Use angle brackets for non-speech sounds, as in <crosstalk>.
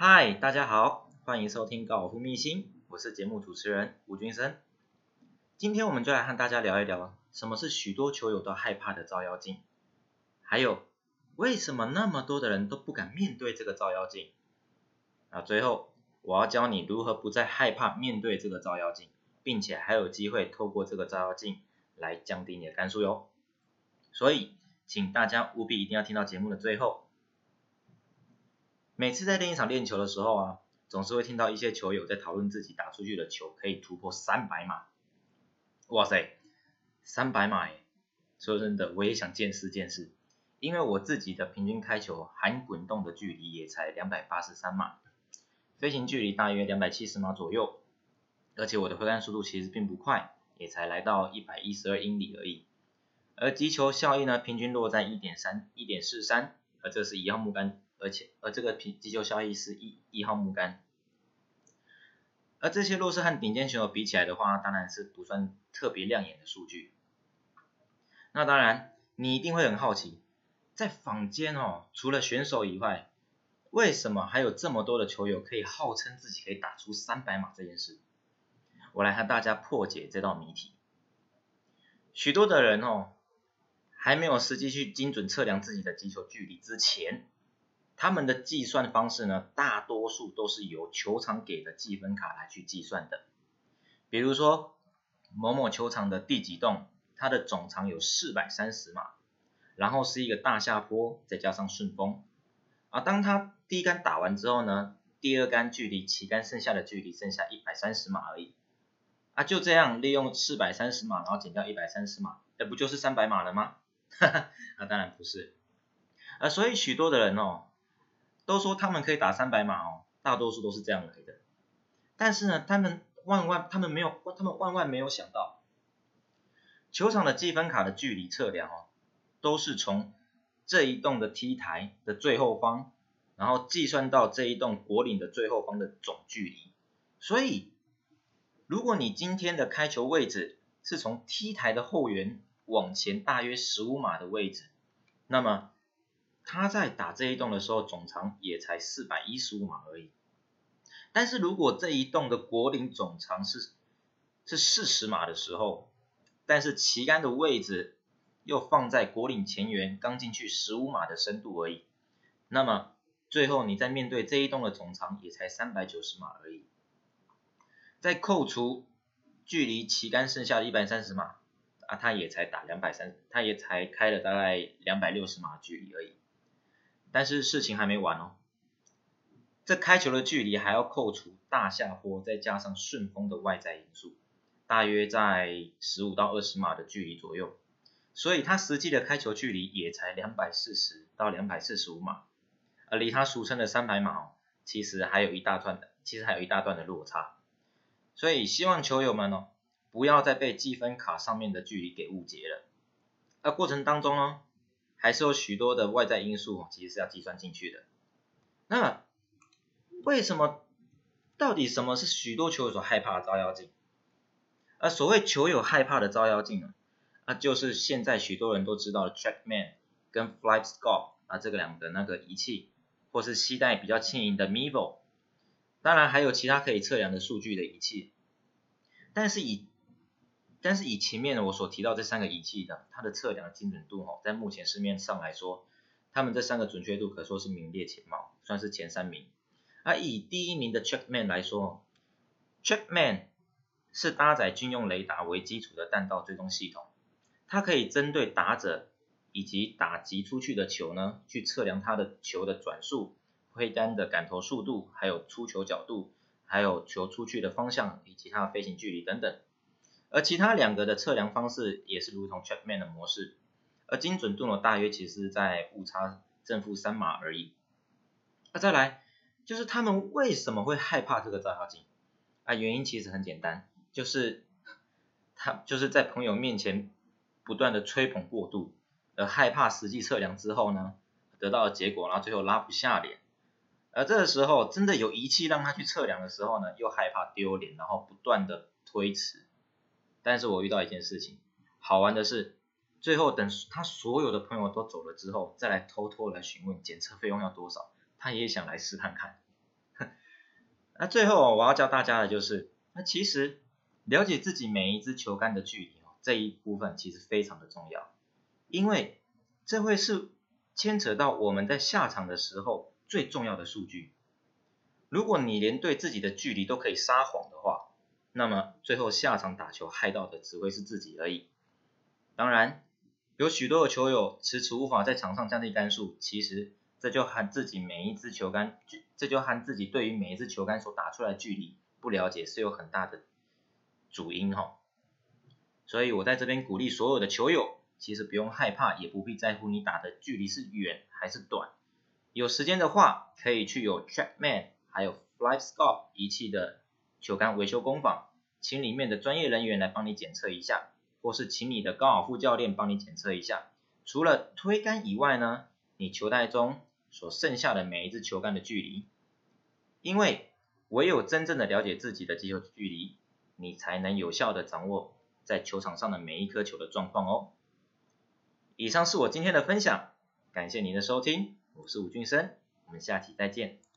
嗨，大家好，欢迎收听高尔夫秘辛，我是节目主持人吴君生。今天我们就来和大家聊一聊，什么是许多球友都害怕的照妖镜，还有为什么那么多的人都不敢面对这个照妖镜。啊，最后我要教你如何不再害怕面对这个照妖镜，并且还有机会透过这个照妖镜来降低你的杆数哟。所以，请大家务必一定要听到节目的最后。每次在练一场练球的时候啊，总是会听到一些球友在讨论自己打出去的球可以突破三百码。哇塞，三百码耶！说真的，我也想见识见识，因为我自己的平均开球含滚动的距离也才两百八十三码，飞行距离大约两百七十码左右，而且我的挥杆速度其实并不快，也才来到一百一十二英里而已。而击球效益呢，平均落在一点三、一点四三，而这是一号木杆。而且，而这个皮击球效益是一一号木杆，而这些若是和顶尖选手比起来的话，当然是不算特别亮眼的数据。那当然，你一定会很好奇，在坊间哦，除了选手以外，为什么还有这么多的球友可以号称自己可以打出三百码这件事？我来和大家破解这道谜题。许多的人哦，还没有实际去精准测量自己的击球距离之前。他们的计算方式呢，大多数都是由球场给的计分卡来去计算的。比如说，某某球场的第几栋，它的总长有四百三十码，然后是一个大下坡，再加上顺风。啊，当他第一杆打完之后呢，第二杆距离旗杆剩下的距离剩下一百三十码而已。啊，就这样利用四百三十码，然后减掉一百三十码，那不就是三百码了吗？哈 <laughs> 哈，那当然不是。啊，所以许多的人哦。都说他们可以打三百码哦，大多数都是这样来的。但是呢，他们万万他们没有，他们万万没有想到，球场的积分卡的距离测量哦，都是从这一栋的 T 台的最后方，然后计算到这一栋果岭的最后方的总距离。所以，如果你今天的开球位置是从 T 台的后缘往前大约十五码的位置，那么。他在打这一栋的时候，总长也才四百一十五码而已。但是如果这一栋的果岭总长是是四十码的时候，但是旗杆的位置又放在果岭前缘刚进去十五码的深度而已，那么最后你在面对这一栋的总长也才三百九十码而已。再扣除距离旗杆剩下的一百三十码，啊，他也才打两百三，他也才开了大概两百六十码距离而已。但是事情还没完哦，这开球的距离还要扣除大下坡，再加上顺风的外在因素，大约在十五到二十码的距离左右，所以它实际的开球距离也才两百四十到两百四十五码，而离它俗称的三百码哦，其实还有一大段的，其实还有一大段的落差，所以希望球友们哦，不要再被积分卡上面的距离给误解了，而过程当中呢。还是有许多的外在因素，其实是要计算进去的。那为什么？到底什么是许多球友所害怕的照妖镜？而所谓球友害怕的照妖镜呢？啊，就是现在许多人都知道的 TrackMan 跟 FlyScope 啊这个两个那个仪器，或是携带比较轻盈的 Mevo，当然还有其他可以测量的数据的仪器，但是以但是以前面我所提到这三个仪器的，它的测量精准度哦，在目前市面上来说，他们这三个准确度可说是名列前茅，算是前三名。而以第一名的 TrackMan 来说，TrackMan 是搭载军用雷达为基础的弹道追踪系统，它可以针对打者以及打击出去的球呢，去测量它的球的转速、挥杆的杆头速度，还有出球角度，还有球出去的方向以及它的飞行距离等等。而其他两个的测量方式也是如同 TrackMan 的模式，而精准度呢，大约其实在误差正负三码而已。那再来就是他们为什么会害怕这个照妖镜？啊，原因其实很简单，就是他就是在朋友面前不断的吹捧过度，而害怕实际测量之后呢，得到的结果，然后最后拉不下脸。而这个时候真的有仪器让他去测量的时候呢，又害怕丢脸，然后不断的推迟。但是我遇到一件事情，好玩的是，最后等他所有的朋友都走了之后，再来偷偷来询问检测费用要多少，他也想来试看看。<laughs> 那最后我要教大家的就是，那其实了解自己每一支球杆的距离哦，这一部分其实非常的重要，因为这会是牵扯到我们在下场的时候最重要的数据。如果你连对自己的距离都可以撒谎的话，那么最后下场打球害到的只会是自己而已。当然，有许多的球友迟迟无法在场上降低杆数，其实。这就和自己每一支球杆，这就和自己对于每一支球杆所打出来的距离不了解是有很大的主因哈。所以我在这边鼓励所有的球友，其实不用害怕，也不必在乎你打的距离是远还是短。有时间的话，可以去有 TrackMan 还有 FlyScope 仪器的球杆维修工坊，请里面的专业人员来帮你检测一下，或是请你的高尔夫教练帮你检测一下。除了推杆以外呢，你球袋中所剩下的每一支球杆的距离，因为唯有真正的了解自己的击球距离，你才能有效的掌握在球场上的每一颗球的状况哦。以上是我今天的分享，感谢您的收听，我是吴俊生，我们下期再见。